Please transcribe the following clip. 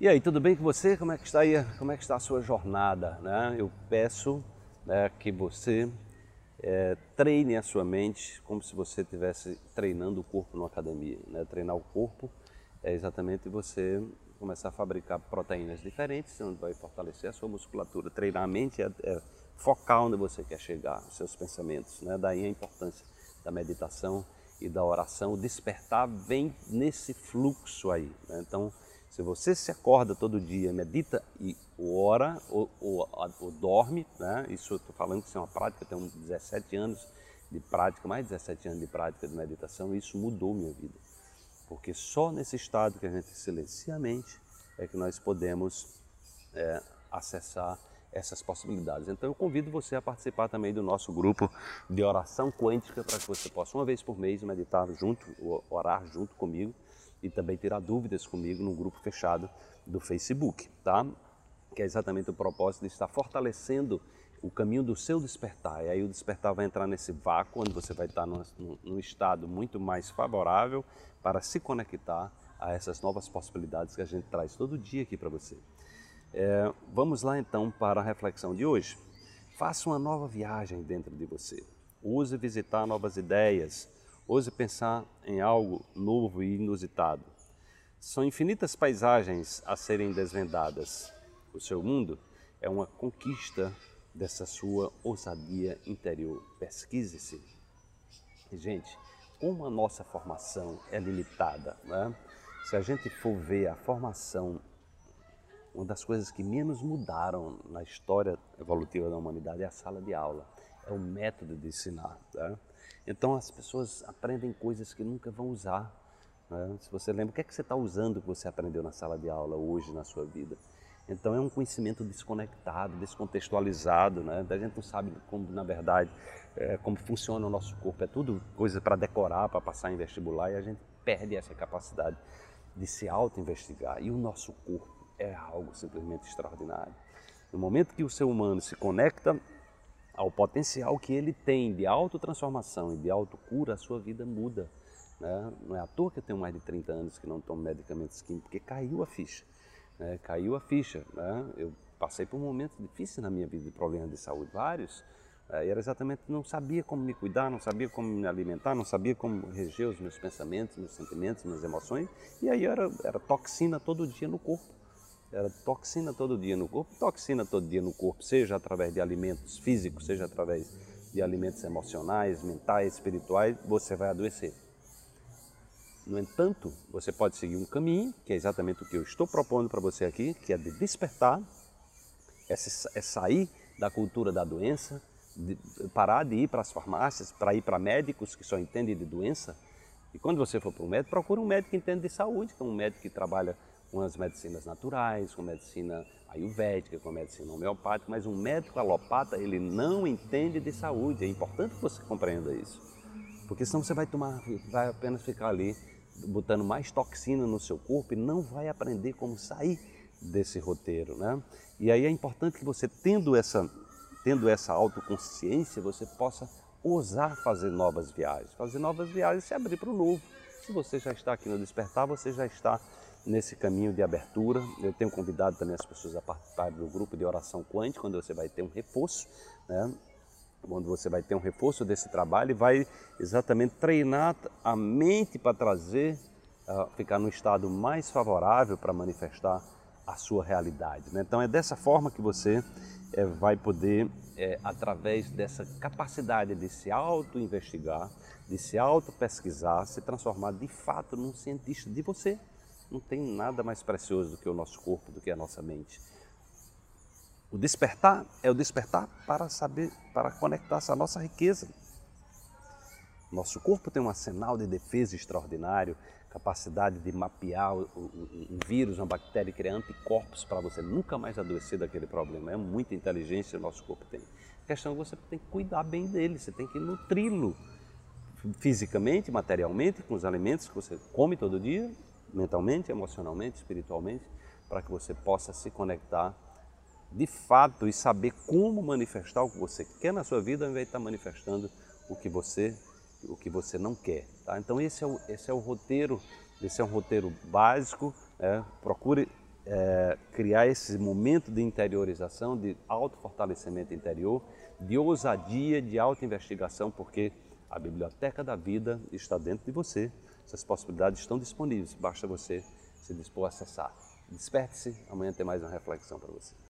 E aí, tudo bem com você? Como é que está aí? Como é que está a sua jornada? Né? Eu peço né, que você é, treine a sua mente como se você estivesse treinando o corpo numa academia. Né? Treinar o corpo é exatamente você começar a fabricar proteínas diferentes, onde vai fortalecer a sua musculatura. Treinar a mente é, é focar onde você quer chegar, os seus pensamentos. Né? Daí a importância da meditação e da oração. O despertar vem nesse fluxo aí. Né? Então, se você se acorda todo dia, medita e ora ou, ou, ou dorme, né? isso eu estou falando que isso é uma prática, eu tenho 17 anos de prática, mais de 17 anos de prática de meditação, e isso mudou minha vida. Porque só nesse estado que a gente silencia a mente é que nós podemos é, acessar essas possibilidades. Então eu convido você a participar também do nosso grupo de oração quântica para que você possa uma vez por mês meditar junto, orar junto comigo e também tirar dúvidas comigo no grupo fechado do Facebook, tá? Que é exatamente o propósito de estar fortalecendo o caminho do seu despertar. E aí o despertar vai entrar nesse vácuo onde você vai estar num, num estado muito mais favorável para se conectar a essas novas possibilidades que a gente traz todo dia aqui para você. É, vamos lá então para a reflexão de hoje. Faça uma nova viagem dentro de você. Use visitar novas ideias, Ouse pensar em algo novo e inusitado. São infinitas paisagens a serem desvendadas. O seu mundo é uma conquista dessa sua ousadia interior. Pesquise-se. Gente, como a nossa formação é limitada, né? se a gente for ver a formação, uma das coisas que menos mudaram na história evolutiva da humanidade é a sala de aula, é o método de ensinar. Tá? Então as pessoas aprendem coisas que nunca vão usar. Né? Se você lembra, o que é que você está usando que você aprendeu na sala de aula hoje na sua vida? Então é um conhecimento desconectado, descontextualizado, né? A gente não sabe como, na verdade, é, como funciona o nosso corpo. É tudo coisa para decorar, para passar em vestibular e a gente perde essa capacidade de se auto-investigar. E o nosso corpo é algo simplesmente extraordinário. No momento que o ser humano se conecta ao potencial que ele tem de autotransformação e de autocura, a sua vida muda. Né? Não é à toa que eu tenho mais de 30 anos que não tomo medicamentos químicos, porque caiu a ficha. Né? Caiu a ficha. Né? Eu passei por momentos difíceis na minha vida de problemas de saúde, vários. Né? E era exatamente, não sabia como me cuidar, não sabia como me alimentar, não sabia como reger os meus pensamentos, meus sentimentos, minhas emoções. E aí era, era toxina todo dia no corpo. Era toxina todo dia no corpo, toxina todo dia no corpo, seja através de alimentos físicos, seja através de alimentos emocionais, mentais, espirituais, você vai adoecer. No entanto, você pode seguir um caminho, que é exatamente o que eu estou propondo para você aqui, que é de despertar, é, é sair da cultura da doença, de parar de ir para as farmácias, para ir para médicos que só entendem de doença. E quando você for para um médico, procure um médico que entende de saúde, que é um médico que trabalha com as medicinas naturais, com medicina ayurvédica, com medicina homeopática, mas um médico alopata, ele não entende de saúde. É importante que você compreenda isso. Porque senão você vai tomar, vai apenas ficar ali botando mais toxina no seu corpo e não vai aprender como sair desse roteiro, né? E aí é importante que você tendo essa tendo essa autoconsciência, você possa ousar fazer novas viagens, fazer novas viagens se abrir para o novo. Se você já está aqui no despertar, você já está nesse caminho de abertura. Eu tenho convidado também as pessoas a participar do grupo de oração quântica, quando você vai ter um reforço, né? onde você vai ter um reforço desse trabalho e vai exatamente treinar a mente para trazer, uh, ficar no estado mais favorável para manifestar a sua realidade. Né? Então é dessa forma que você é, vai poder, é, através dessa capacidade de se auto-investigar, de se auto-pesquisar, se transformar de fato num cientista de você. Não tem nada mais precioso do que o nosso corpo, do que a nossa mente. O despertar é o despertar para saber, para conectar-se à nossa riqueza. Nosso corpo tem um arsenal de defesa extraordinário, capacidade de mapear um vírus, uma bactéria criar anticorpos para você nunca mais adoecer daquele problema. É muita inteligência o nosso corpo tem. A questão é que você tem que cuidar bem dele, você tem que nutri-lo fisicamente, materialmente, com os alimentos que você come todo dia mentalmente, emocionalmente, espiritualmente, para que você possa se conectar de fato e saber como manifestar o que você quer na sua vida, ao invés de estar manifestando o que você, o que você não quer. Tá? Então esse é, o, esse é o roteiro, esse é um roteiro básico. Né? Procure é, criar esse momento de interiorização, de autofortalecimento interior, de ousadia, de autoinvestigação, porque a biblioteca da vida está dentro de você. Essas possibilidades estão disponíveis, basta você se dispor a acessar. Desperte-se, amanhã tem mais uma reflexão para você.